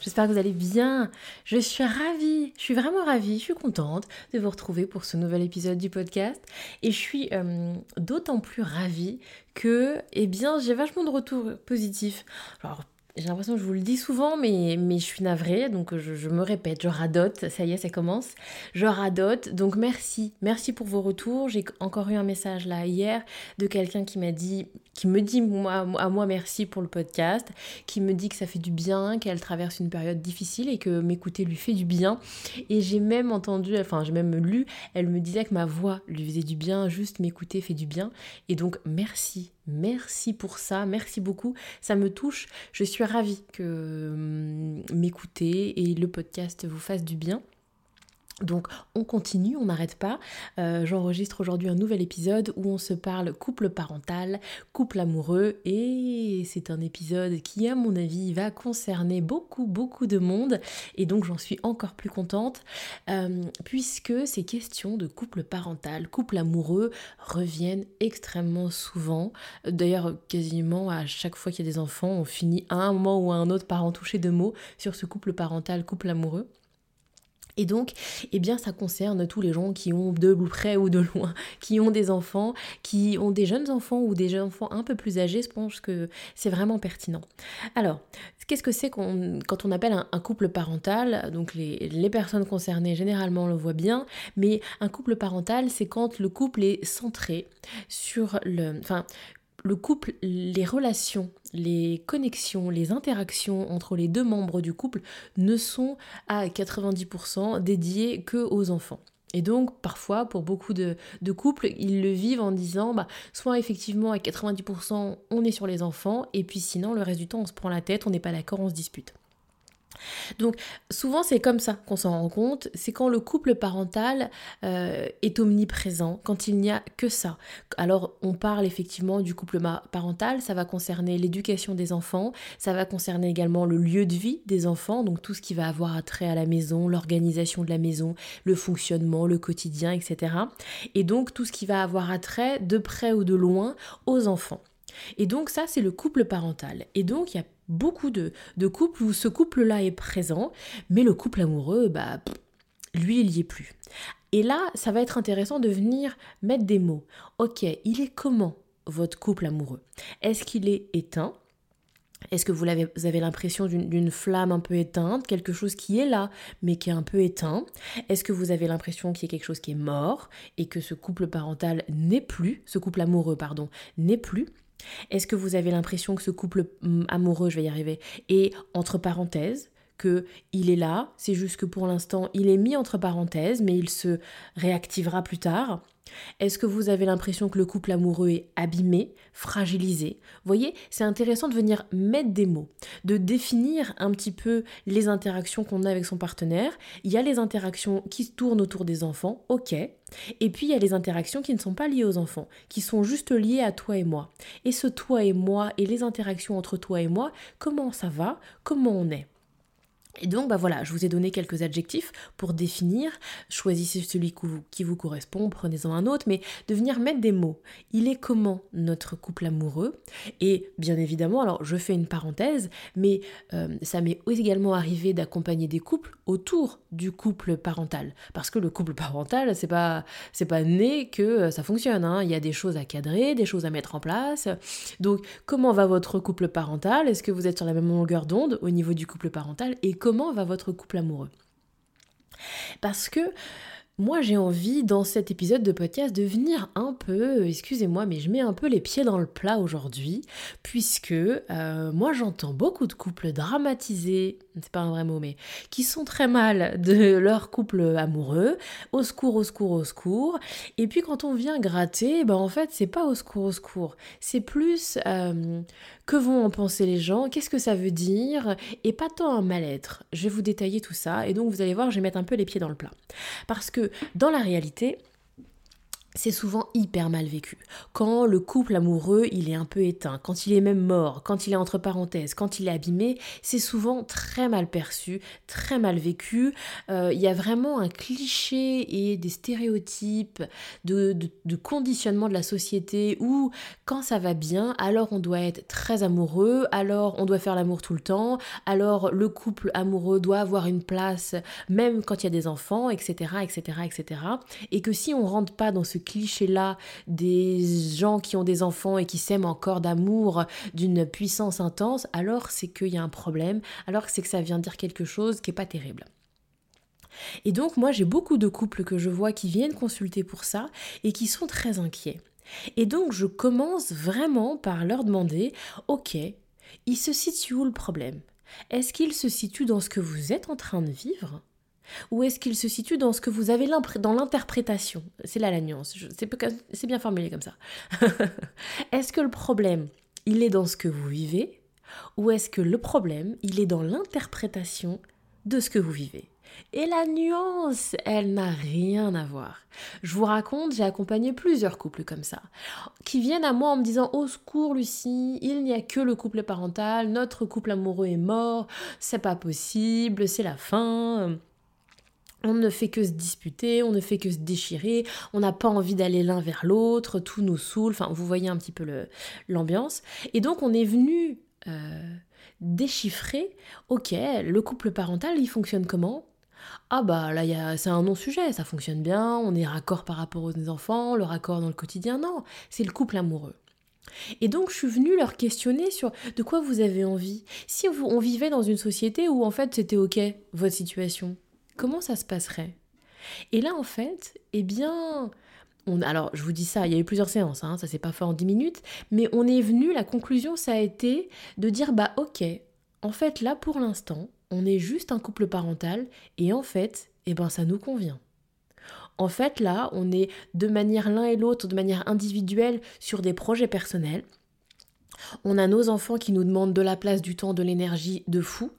J'espère que vous allez bien. Je suis ravie, je suis vraiment ravie, je suis contente de vous retrouver pour ce nouvel épisode du podcast. Et je suis euh, d'autant plus ravie que, eh bien, j'ai vachement de retours positifs. Alors, j'ai l'impression que je vous le dis souvent, mais, mais je suis navrée, donc je, me répète, je radote, ça y est, ça commence. Je radote, donc merci, merci pour vos retours. J'ai encore eu un message là hier de quelqu'un qui m'a dit, qui me dit moi, à moi merci pour le podcast, qui me dit que ça fait du bien, qu'elle traverse une période difficile et que m'écouter lui fait du bien. Et j'ai même entendu, enfin j'ai même lu, elle me disait que ma voix lui faisait du bien, juste m'écouter fait du bien. Et donc merci, Merci pour ça, merci beaucoup. Ça me touche. Je suis ravie que hum, m'écouter et le podcast vous fasse du bien. Donc on continue, on n'arrête pas. Euh, j'enregistre aujourd'hui un nouvel épisode où on se parle couple parental, couple amoureux et c'est un épisode qui à mon avis va concerner beaucoup beaucoup de monde et donc j'en suis encore plus contente euh, puisque ces questions de couple parental, couple amoureux reviennent extrêmement souvent. D'ailleurs quasiment à chaque fois qu'il y a des enfants on finit à un moment ou à un autre par en toucher deux mots sur ce couple parental, couple amoureux. Et donc, eh bien, ça concerne tous les gens qui ont de près ou de loin, qui ont des enfants, qui ont des jeunes enfants ou des enfants un peu plus âgés. Je pense que c'est vraiment pertinent. Alors, qu'est-ce que c'est quand on appelle un, couple parental? Donc, les, personnes concernées, généralement, le voient bien, mais un couple parental, c'est quand le couple est centré sur le... le couple, les relations, les connexions, les interactions entre les deux membres du couple ne sont à 90% dédiées que aux enfants. Et donc, parfois, pour beaucoup de, couples, ils le vivent en disant, bah, soit effectivement à 90%, on est sur les enfants, et puis sinon, le reste du temps, on se prend la tête, on n'est pas d'accord, on se dispute. Donc souvent c'est comme ça qu'on s'en rend compte, c'est quand le couple parental euh, est omniprésent, quand il n'y a que ça. Alors on parle effectivement du couple parental, ça va concerner l'éducation des enfants, ça va concerner également le lieu de vie des enfants, donc tout ce qui va avoir attrait à la maison, l'organisation de la maison, le fonctionnement, le quotidien, etc. Et donc tout ce qui va avoir attrait de près ou de loin aux enfants. Et donc ça, c'est le couple parental. Et donc il y a beaucoup de, couples où ce couple-là est présent, mais le couple amoureux, bah, lui, il n'y est plus. Et là, ça va être intéressant de venir mettre des mots. Ok, il est comment votre couple amoureux? Est-ce qu'il est éteint? Est-ce que vous avez, vous avez l'impression d'une flamme un peu éteinte, quelque chose qui est là mais qui est un peu éteint? Est-ce que vous avez l'impression qu'il y a quelque chose qui est mort et que ce couple parental n'est plus, ce couple amoureux pardon, n'est plus? Est-ce que vous avez l'impression que ce couple mm, amoureux, je vais y arriver, est entre parenthèses que il est là, c'est juste que pour l'instant il est mis entre parenthèses, mais il se réactivera plus tard. Est-ce que vous avez l'impression que le couple amoureux est abîmé, fragilisé? Voyez, c'est intéressant de venir mettre des mots, de définir un petit peu les interactions qu'on a avec son partenaire. Il y a les interactions qui tournent autour des enfants, ok. Et puis il y a les interactions qui ne sont pas liées aux enfants, qui sont juste liées à toi et moi. Et ce toi et moi et les interactions entre toi et moi, comment ça va? Comment on est? Et donc, bah voilà, je vous ai donné quelques adjectifs pour définir. Choisissez celui qui vous correspond, prenez-en un autre, mais de venir mettre des mots. Il est comment notre couple amoureux? Et bien évidemment, alors je fais une parenthèse, mais euh, ça m'est également arrivé d'accompagner des couples autour du couple parental, parce que le couple parental, c'est pas c'est pas né que euh, ça fonctionne. Hein. Il y a des choses à cadrer, des choses à mettre en place. Donc, comment va votre couple parental? Est-ce que vous êtes sur la même longueur d'onde au niveau du couple parental? Comment va votre couple amoureux? Parce que moi j'ai envie dans cet épisode de podcast de venir un peu, excusez-moi, mais je mets un peu les pieds dans le plat aujourd'hui, puisque euh, moi j'entends beaucoup de couples dramatiser c'est pas un vrai mot, mais qui sont très mal de leur couple amoureux, au secours, au secours, au secours. Et puis quand on vient gratter, ben en fait, c'est pas au secours, au secours. C'est plus euh, que vont en penser les gens, qu'est-ce que ça veut dire, et pas tant un mal-être. Je vais vous détailler tout ça, et donc vous allez voir, je vais mettre un peu les pieds dans le plat. Parce que dans la réalité, c'est souvent hyper mal vécu. Quand le couple amoureux, il est un peu éteint, quand il est même mort, quand il est entre parenthèses, quand il est abîmé, c'est souvent très mal perçu, très mal vécu. Euh, il y a vraiment un cliché et des stéréotypes de, de, conditionnement de la société où quand ça va bien, alors on doit être très amoureux, alors on doit faire l'amour tout le temps, alors le couple amoureux doit avoir une place même quand il y a des enfants, etc., etc., etc. Et que si on rentre pas dans ce cliché-là des gens qui ont des enfants et qui s'aiment encore d'amour, d'une puissance intense, alors c'est qu'il y a un problème, alors c'est que ça vient dire quelque chose qui n'est pas terrible. Et donc moi j'ai beaucoup de couples que je vois qui viennent consulter pour ça et qui sont très inquiets. Et donc je commence vraiment par leur demander, ok, il se situe où le problème? Est-ce qu'il se situe dans ce que vous êtes en train de vivre? Ou est-ce qu'il se situe dans ce que vous avez dans l'interprétation? C'est là la nuance, c'est bien formulé comme ça. est-ce que le problème, il est dans ce que vous vivez? Ou est-ce que le problème, il est dans l'interprétation de ce que vous vivez? Et la nuance, elle n'a rien à voir. Je vous raconte, j'ai accompagné plusieurs couples comme ça, qui viennent à moi en me disant Au secours, Lucie, il n'y a que le couple parental, notre couple amoureux est mort, c'est pas possible, c'est la fin. On ne fait que se disputer, on ne fait que se déchirer, on n'a pas envie d'aller l'un vers l'autre, tout nous saoule, enfin vous voyez un petit peu l'ambiance. Et donc on est venu euh, déchiffrer, ok, le couple parental, il fonctionne comment? Ah bah là c'est un non-sujet, ça fonctionne bien, on est raccord par rapport aux enfants, le raccord dans le quotidien, non, c'est le couple amoureux. Et donc je suis venue leur questionner sur de quoi vous avez envie. Si on vivait dans une société où en fait c'était ok votre situation, comment ça se passerait? Et là, en fait, eh bien, alors je vous dis ça, il y a eu plusieurs séances, hein, ça s'est pas fait en 10 minutes, mais on est venu, la conclusion, ça a été de dire, bah ok, en fait, là, pour l'instant, on est juste un couple parental, et en fait, eh ben, ça nous convient. En fait, là, on est de manière l'un et l'autre, de manière individuelle, sur des projets personnels. On a nos enfants qui nous demandent de la place, du temps, de l'énergie de fou.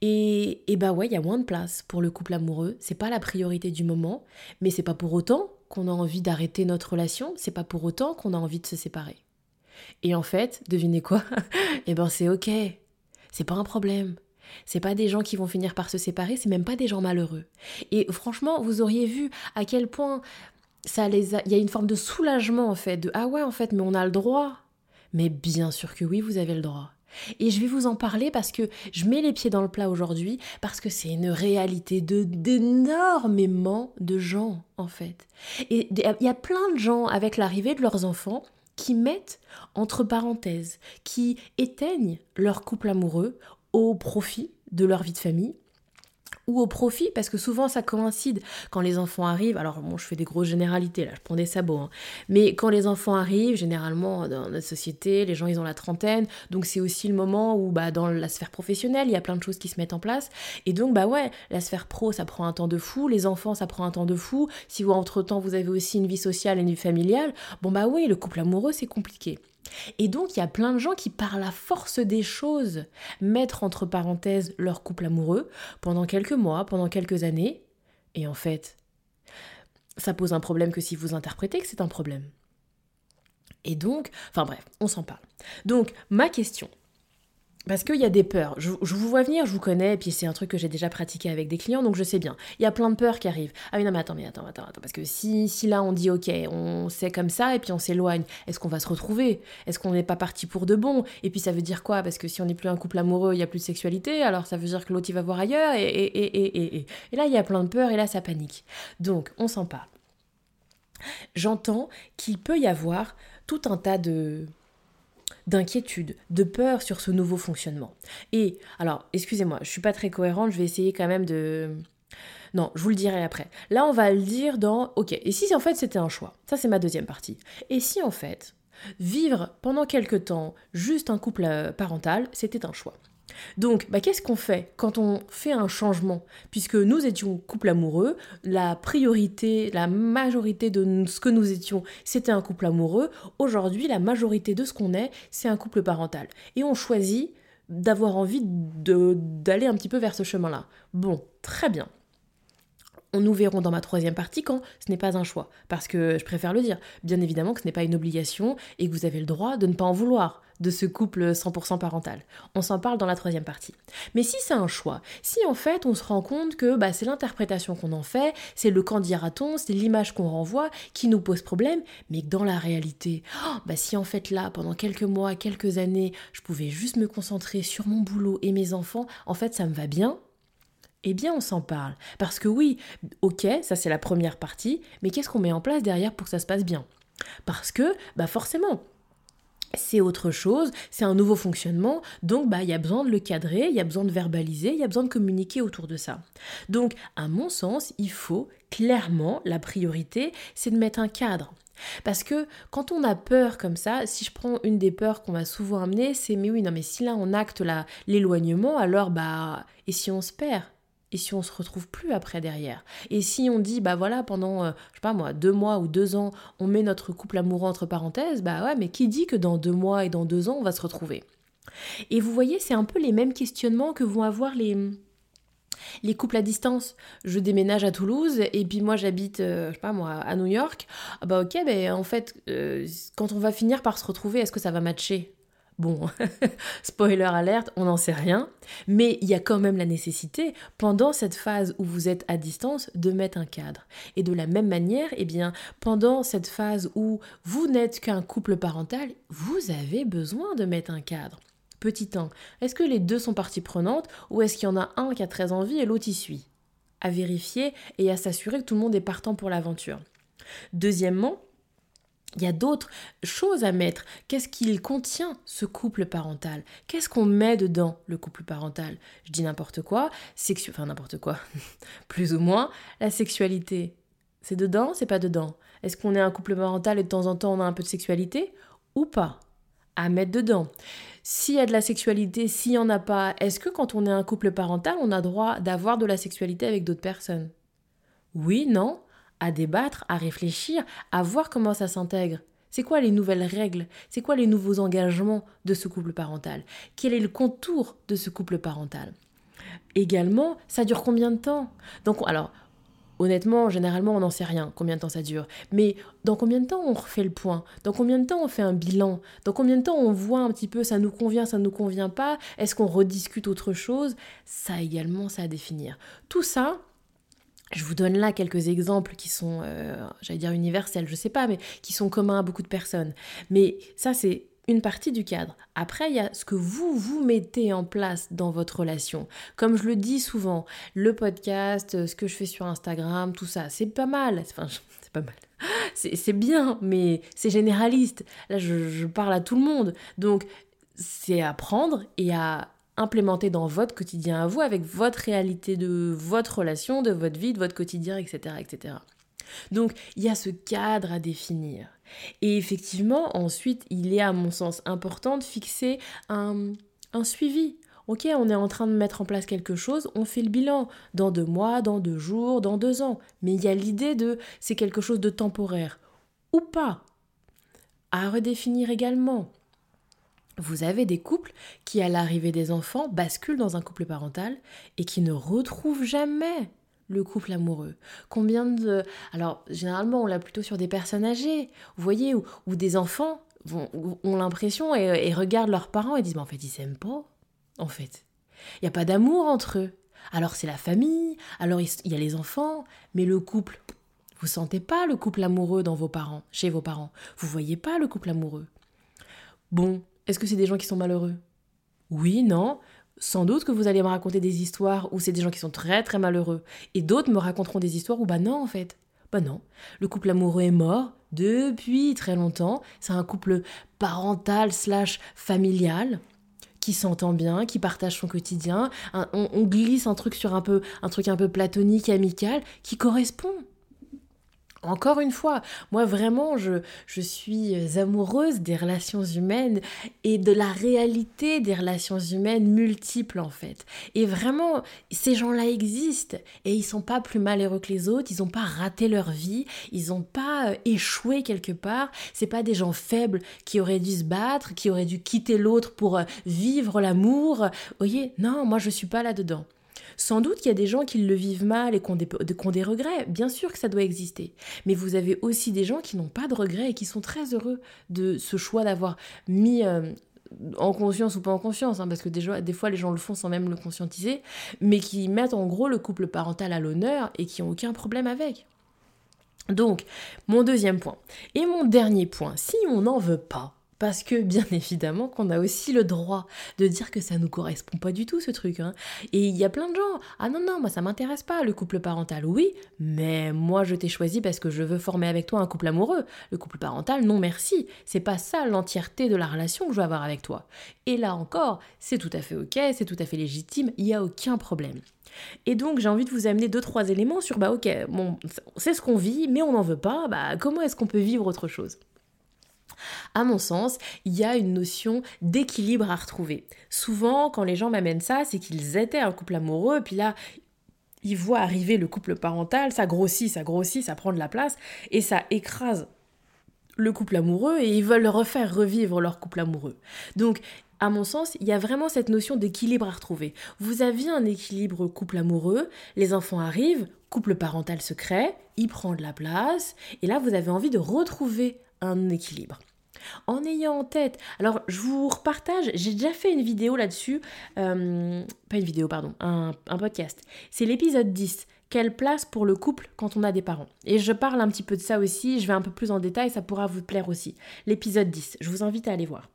Et, et bah ouais, il y a moins de place pour le couple amoureux. C'est pas la priorité du moment, mais c'est pas pour autant qu'on a envie d'arrêter notre relation, c'est pas pour autant qu'on a envie de se séparer. Et en fait, devinez quoi? Eh ben c'est ok. C'est pas un problème. C'est pas des gens qui vont finir par se séparer, c'est même pas des gens malheureux. Et franchement, vous auriez vu à quel point ça les a... il y a une forme de soulagement en fait, de ah ouais en fait, mais on a le droit. Mais bien sûr que oui, vous avez le droit. Et je vais vous en parler parce que je mets les pieds dans le plat aujourd'hui, parce que c'est une réalité de d'énormément de gens en fait. Et il y a plein de gens avec l'arrivée de leurs enfants qui mettent entre parenthèses, qui éteignent leur couple amoureux au profit de leur vie de famille ou au profit, parce que souvent ça coïncide quand les enfants arrivent. Alors, bon, je fais des grosses généralités là, je prends des sabots, hein. mais quand les enfants arrivent, généralement dans notre société, les gens ils ont la trentaine, donc c'est aussi le moment où bah, dans la sphère professionnelle, il y a plein de choses qui se mettent en place, et donc bah ouais, la sphère pro ça prend un temps de fou, les enfants ça prend un temps de fou, si vous entre temps vous avez aussi une vie sociale et une vie familiale, bon bah oui, le couple amoureux c'est compliqué. Et donc, il y a plein de gens qui, par la force des choses, mettent entre parenthèses leur couple amoureux pendant quelques mois, pendant quelques années. Et en fait, ça pose un problème que si vous interprétez que c'est un problème. Et donc, enfin bref, on s'en parle. Donc, ma question, parce qu'il y a des peurs. Je, vous vois venir, je vous connais, et puis c'est un truc que j'ai déjà pratiqué avec des clients, donc je sais bien. Il y a plein de peurs qui arrivent. Ah oui, non, mais attends, mais attends, attends, attends. Parce que si, si là on dit, ok, on sait comme ça, et puis on s'éloigne, est-ce qu'on va se retrouver? Est-ce qu'on n'est pas parti pour de bon? Et puis ça veut dire quoi? Parce que si on n'est plus un couple amoureux, il n'y a plus de sexualité, alors ça veut dire que l'autre il va voir ailleurs, et, et, et, et, et. Là, il y a plein de peurs, et là, ça panique. Donc, on s'en parle. J'entends qu'il peut y avoir tout un tas de d'inquiétude, de peur sur ce nouveau fonctionnement. Et alors, excusez-moi, je suis pas très cohérente, je vais essayer quand même de non, je vous le dirai après. Là, on va le dire dans OK, et si en fait c'était un choix? Ça c'est ma deuxième partie. Et si en fait vivre pendant quelque temps juste un couple euh, parental, c'était un choix? Donc, bah, qu'est-ce qu'on fait quand on fait un changement? Puisque nous étions couple amoureux, la priorité, la majorité de ce que nous étions, c'était un couple amoureux. Aujourd'hui, la majorité de ce qu'on est, c'est un couple parental. Et on choisit d'avoir envie d'aller un petit peu vers ce chemin-là. Bon, très bien. On nous verrons dans ma troisième partie quand ce n'est pas un choix. Parce que je préfère le dire. Bien évidemment que ce n'est pas une obligation et que vous avez le droit de ne pas en vouloir de ce couple 100% parental. On s'en parle dans la troisième partie. Mais si c'est un choix, si en fait on se rend compte que bah, c'est l'interprétation qu'on en fait, c'est le quand dira-t-on, c'est l'image qu'on renvoie qui nous pose problème, mais que dans la réalité, oh, bah, si en fait là, pendant quelques mois, quelques années, je pouvais juste me concentrer sur mon boulot et mes enfants, en fait ça me va bien, eh bien, on s'en parle. Parce que oui, ok, ça c'est la première partie, mais qu'est-ce qu'on met en place derrière pour que ça se passe bien? Parce que, bah forcément, c'est autre chose, c'est un nouveau fonctionnement, donc bah il y a besoin de le cadrer, il y a besoin de verbaliser, il y a besoin de communiquer autour de ça. Donc à mon sens, il faut clairement la priorité, c'est de mettre un cadre. Parce que quand on a peur comme ça, si je prends une des peurs qu'on m'a souvent amené, c'est mais oui non mais si là on acte l'éloignement, alors bah et si on se perd? Et si on se retrouve plus après derrière? Et si on dit, bah voilà, pendant, euh, je sais pas moi, deux mois ou deux ans, on met notre couple amoureux entre parenthèses, bah ouais, mais qui dit que dans deux mois et dans deux ans, on va se retrouver? Et vous voyez, c'est un peu les mêmes questionnements que vont avoir les, les couples à distance. Je déménage à Toulouse et puis moi j'habite, euh, je sais pas moi, à New York. Ah bah ok, ben en fait, euh, quand on va finir par se retrouver, est-ce que ça va matcher? Bon, spoiler alerte, on n'en sait rien, mais il y a quand même la nécessité, pendant cette phase où vous êtes à distance, de mettre un cadre. Et de la même manière, eh bien, pendant cette phase où vous n'êtes qu'un couple parental, vous avez besoin de mettre un cadre. Petit 1, est-ce que les deux sont parties prenantes ou est-ce qu'il y en a un qui a très envie et l'autre y suit? À vérifier et à s'assurer que tout le monde est partant pour l'aventure. Deuxièmement, il y a d'autres choses à mettre. Qu'est-ce qu'il contient, ce couple parental? Qu'est-ce qu'on met dedans, le couple parental? Je dis n'importe quoi, sexu... enfin n'importe quoi, plus ou moins. La sexualité, c'est dedans, c'est pas dedans? Est-ce qu'on est un couple parental et de temps en temps on a un peu de sexualité? Ou pas? À mettre dedans. S'il y a de la sexualité, s'il n'y en a pas, est-ce que quand on est un couple parental, on a droit d'avoir de la sexualité avec d'autres personnes? Oui, non à débattre, à réfléchir, à voir comment ça s'intègre. C'est quoi les nouvelles règles? C'est quoi les nouveaux engagements de ce couple parental? Quel est le contour de ce couple parental? Également, ça dure combien de temps? Donc, alors, honnêtement, généralement, on n'en sait rien, combien de temps ça dure. Mais dans combien de temps on refait le point? Dans combien de temps on fait un bilan? Dans combien de temps on voit un petit peu ça nous convient, ça ne nous convient pas? Est-ce qu'on rediscute autre chose? Ça également, ça à définir. Tout ça, je vous donne là quelques exemples qui sont, euh, j'allais dire universels, je sais pas, mais qui sont communs à beaucoup de personnes. Mais ça, c'est une partie du cadre. Après, il y a ce que vous, vous mettez en place dans votre relation. Comme je le dis souvent, le podcast, ce que je fais sur Instagram, tout ça, c'est pas mal. Enfin, c'est pas mal. C'est bien, mais c'est généraliste. Là, je, je parle à tout le monde. Donc, c'est à prendre et à implémenter dans votre quotidien à vous, avec votre réalité de votre relation, de votre vie, de votre quotidien, etc. etc. Donc il y a ce cadre à définir. Et effectivement, ensuite, il est à mon sens important de fixer un, un suivi. Ok, on est en train de mettre en place quelque chose, on fait le bilan dans deux mois, dans deux jours, dans deux ans. Mais il y a l'idée de c'est quelque chose de temporaire ou pas. À redéfinir également. Vous avez des couples qui, à l'arrivée des enfants, basculent dans un couple parental et qui ne retrouvent jamais le couple amoureux. Combien de... Alors, généralement, on l'a plutôt sur des personnes âgées, vous voyez, où, des enfants ont l'impression et, regardent leurs parents et disent, mais en fait, ils s'aiment pas, en fait. Il n'y a pas d'amour entre eux. Alors, c'est la famille, alors il y a les enfants, mais le couple, vous sentez pas le couple amoureux dans vos parents, chez vos parents. Vous voyez pas le couple amoureux. Bon, est-ce que c'est des gens qui sont malheureux? Oui, non. Sans doute que vous allez me raconter des histoires où c'est des gens qui sont très très malheureux. Et d'autres me raconteront des histoires où bah non en fait. Bah non. Le couple amoureux est mort depuis très longtemps. C'est un couple parental slash familial qui s'entend bien, qui partage son quotidien. on, on, glisse un truc sur un peu, un truc un peu platonique, amical, qui correspond. Encore une fois, moi vraiment, je, je, suis amoureuse des relations humaines et de la réalité des relations humaines multiples en fait. Et vraiment, ces gens-là existent et ils sont pas plus malheureux que les autres, ils n'ont pas raté leur vie, ils n'ont pas euh, échoué quelque part. C'est pas des gens faibles qui auraient dû se battre, qui auraient dû quitter l'autre pour euh, vivre l'amour. Vous voyez, non, moi je suis pas là-dedans. Sans doute qu'il y a des gens qui le vivent mal et qui ont, des, regrets. Bien sûr que ça doit exister. Mais vous avez aussi des gens qui n'ont pas de regrets et qui sont très heureux de ce choix d'avoir mis euh, en conscience ou pas en conscience, hein, parce que des, des fois les gens le font sans même le conscientiser, mais qui mettent en gros le couple parental à l'honneur et qui n'ont aucun problème avec. Donc, mon deuxième point. Et mon dernier point, si on n'en veut pas, parce que bien évidemment qu'on a aussi le droit de dire que ça nous correspond pas du tout ce truc. Hein. Et il y a plein de gens, ah non, non, moi ça m'intéresse pas le couple parental, oui, mais moi je t'ai choisi parce que je veux former avec toi un couple amoureux. Le couple parental, non merci. C'est pas ça l'entièreté de la relation que je veux avoir avec toi. Et là encore, c'est tout à fait ok, c'est tout à fait légitime, il n'y a aucun problème. Et donc j'ai envie de vous amener deux trois éléments sur bah ok bon c'est ce qu'on vit mais on n'en veut pas bah comment est-ce qu'on peut vivre autre chose? À mon sens, il y a une notion d'équilibre à retrouver. Souvent, quand les gens m'amènent ça, c'est qu'ils étaient un couple amoureux, puis là, ils voient arriver le couple parental, ça grossit, ça grossit, ça prend de la place, et ça écrase le couple amoureux, et ils veulent refaire revivre leur couple amoureux. Donc, à mon sens, il y a vraiment cette notion d'équilibre à retrouver. Vous aviez un équilibre couple amoureux, les enfants arrivent, couple parental se crée, il prend de la place, et là vous avez envie de retrouver un équilibre. En ayant en tête, alors je vous repartage, j'ai déjà fait une vidéo là-dessus, euh, pas une vidéo, pardon, un, un podcast. C'est l'épisode 10, quelle place pour le couple quand on a des parents? Et je parle un petit peu de ça aussi, je vais un peu plus en détail, ça pourra vous plaire aussi. L'épisode 10, je vous invite à aller voir.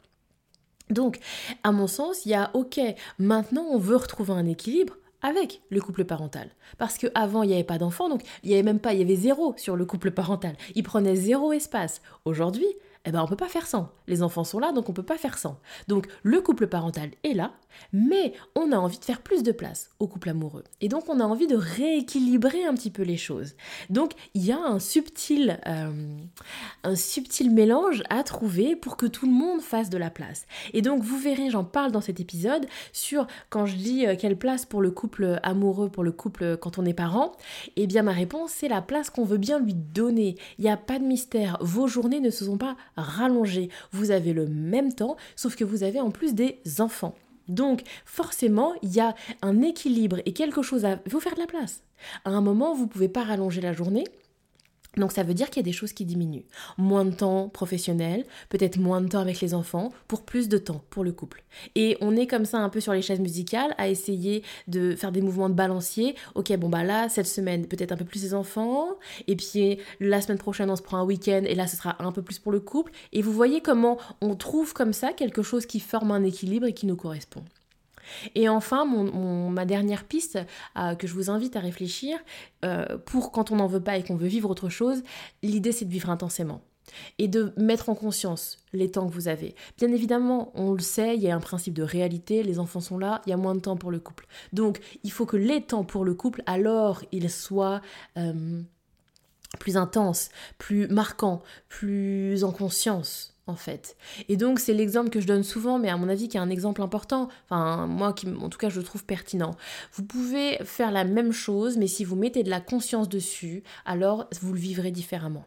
Donc, à mon sens, il y a, ok, maintenant on veut retrouver un équilibre, avec le couple parental. Parce qu'avant, il n'y avait pas d'enfants, donc il n'y avait même pas, il y avait zéro sur le couple parental. Il prenait zéro espace. Aujourd'hui, eh ben on peut pas faire sans. Les enfants sont là, donc on peut pas faire sans. Donc le couple parental est là, mais on a envie de faire plus de place au couple amoureux. Et donc on a envie de rééquilibrer un petit peu les choses. Donc il y a un subtil, euh, un subtil mélange à trouver pour que tout le monde fasse de la place. Et donc vous verrez, j'en parle dans cet épisode sur quand je dis euh, quelle place pour le couple amoureux, pour le couple quand on est parent. Eh bien ma réponse c'est la place qu'on veut bien lui donner. Il n'y a pas de mystère. Vos journées ne se sont pas rallongé. Vous avez le même temps, sauf que vous avez en plus des enfants. Donc forcément, il y a un équilibre et quelque chose à vous faire de la place. À un moment, vous ne pouvez pas rallonger la journée, donc ça veut dire qu'il y a des choses qui diminuent. Moins de temps professionnel, peut-être moins de temps avec les enfants, pour plus de temps pour le couple. Et on est comme ça un peu sur les chaises musicales à essayer de faire des mouvements de balancier. Ok, bon bah là, cette semaine, peut-être un peu plus les enfants, et puis la semaine prochaine, on se prend un week-end, et là, ce sera un peu plus pour le couple. Et vous voyez comment on trouve comme ça quelque chose qui forme un équilibre et qui nous correspond. Et enfin, ma dernière piste euh, que je vous invite à réfléchir, euh, pour quand on n'en veut pas et qu'on veut vivre autre chose, l'idée c'est de vivre intensément et de mettre en conscience les temps que vous avez. Bien évidemment, on le sait, il y a un principe de réalité, les enfants sont là, il y a moins de temps pour le couple. Donc, il faut que les temps pour le couple, alors, ils soient euh, plus intenses, plus marquants, plus en conscience en fait. Et donc c'est l'exemple que je donne souvent, mais à mon avis qui est un exemple important, enfin moi qui en tout cas je le trouve pertinent. Vous pouvez faire la même chose, mais si vous mettez de la conscience dessus, alors vous le vivrez différemment.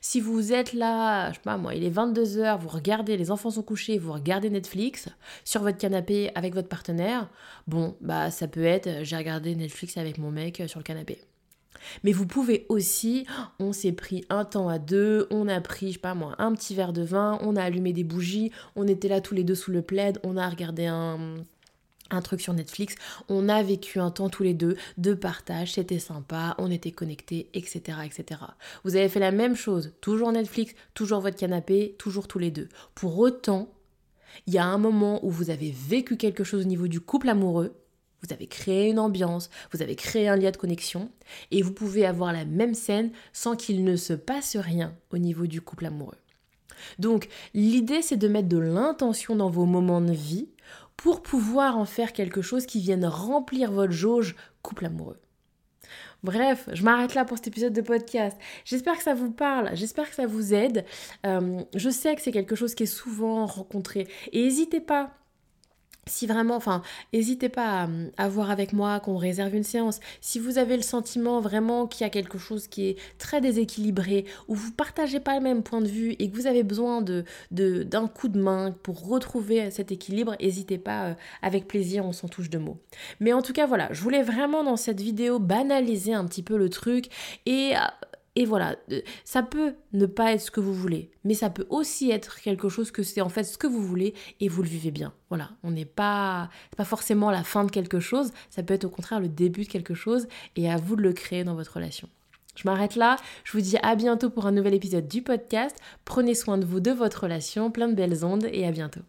Si vous êtes là, je sais pas moi, il est 22h, vous regardez, les enfants sont couchés, vous regardez Netflix sur votre canapé avec votre partenaire, bon, bah ça peut être j'ai regardé Netflix avec mon mec sur le canapé. Mais vous pouvez aussi, on s'est pris un temps à deux, on a pris, je sais pas moi, un petit verre de vin, on a allumé des bougies, on était là tous les deux sous le plaid, on a regardé un, truc sur Netflix, on a vécu un temps tous les deux de partage, c'était sympa, on était connectés, etc., etc. Vous avez fait la même chose, toujours Netflix, toujours votre canapé, toujours tous les deux. Pour autant, il y a un moment où vous avez vécu quelque chose au niveau du couple amoureux, vous avez créé une ambiance, vous avez créé un lien de connexion, et vous pouvez avoir la même scène sans qu'il ne se passe rien au niveau du couple amoureux. Donc l'idée c'est de mettre de l'intention dans vos moments de vie pour pouvoir en faire quelque chose qui vienne remplir votre jauge couple amoureux. Bref, je m'arrête là pour cet épisode de podcast. J'espère que ça vous parle, j'espère que ça vous aide. Euh, je sais que c'est quelque chose qui est souvent rencontré. Et n'hésitez pas si vraiment, enfin, n'hésitez pas à, voir avec moi qu'on réserve une séance. Si vous avez le sentiment vraiment qu'il y a quelque chose qui est très déséquilibré, ou vous partagez pas le même point de vue et que vous avez besoin de, d'un coup de main pour retrouver cet équilibre, n'hésitez pas, euh, avec plaisir, on s'en touche de mots. Mais en tout cas, voilà, je voulais vraiment dans cette vidéo banaliser un petit peu le truc et euh, et voilà, ça peut ne pas être ce que vous voulez, mais ça peut aussi être quelque chose que c'est en fait ce que vous voulez et vous le vivez bien. Voilà, on n'est pas, pas forcément la fin de quelque chose, ça peut être au contraire le début de quelque chose et à vous de le créer dans votre relation. Je m'arrête là, je vous dis à bientôt pour un nouvel épisode du podcast. Prenez soin de vous, de votre relation, plein de belles ondes et à bientôt.